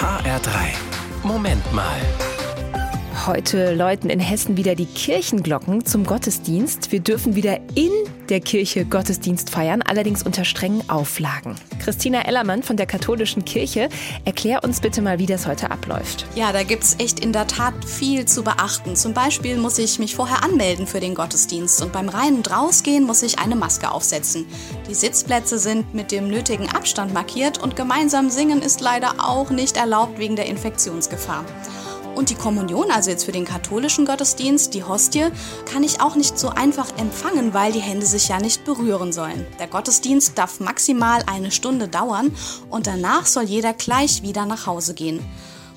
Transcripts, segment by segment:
HR3. Moment mal. Heute läuten in Hessen wieder die Kirchenglocken zum Gottesdienst. Wir dürfen wieder in der Kirche Gottesdienst feiern, allerdings unter strengen Auflagen. Christina Ellermann von der Katholischen Kirche, erklär uns bitte mal, wie das heute abläuft. Ja, da gibt es echt in der Tat viel zu beachten. Zum Beispiel muss ich mich vorher anmelden für den Gottesdienst und beim Rein- und Rausgehen muss ich eine Maske aufsetzen. Die Sitzplätze sind mit dem nötigen Abstand markiert und gemeinsam singen ist leider auch nicht erlaubt wegen der Infektionsgefahr. Und die Kommunion, also jetzt für den katholischen Gottesdienst, die Hostie, kann ich auch nicht so einfach empfangen, weil die Hände sich ja nicht berühren sollen. Der Gottesdienst darf maximal eine Stunde dauern und danach soll jeder gleich wieder nach Hause gehen.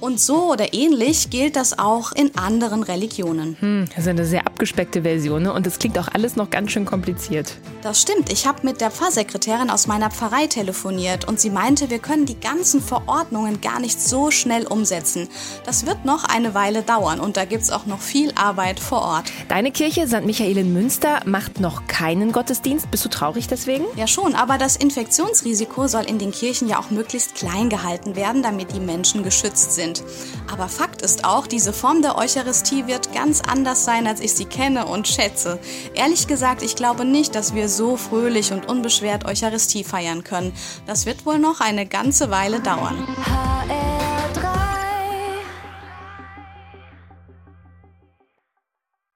Und so oder ähnlich gilt das auch in anderen Religionen. Hm, das ist eine sehr abgespeckte Version ne? und das klingt auch alles noch ganz schön kompliziert. Das stimmt. Ich habe mit der Pfarrsekretärin aus meiner Pfarrei telefoniert und sie meinte, wir können die ganzen Verordnungen gar nicht so schnell umsetzen. Das wird noch eine Weile dauern und da gibt es auch noch viel Arbeit vor Ort. Deine Kirche St. Michael in Münster macht noch keinen Gottesdienst. Bist du traurig deswegen? Ja schon, aber das Infektionsrisiko soll in den Kirchen ja auch möglichst klein gehalten werden, damit die Menschen geschützt sind sind. Aber Fakt ist auch, diese Form der Eucharistie wird ganz anders sein, als ich sie kenne und schätze. Ehrlich gesagt, ich glaube nicht, dass wir so fröhlich und unbeschwert Eucharistie feiern können. Das wird wohl noch eine ganze Weile dauern.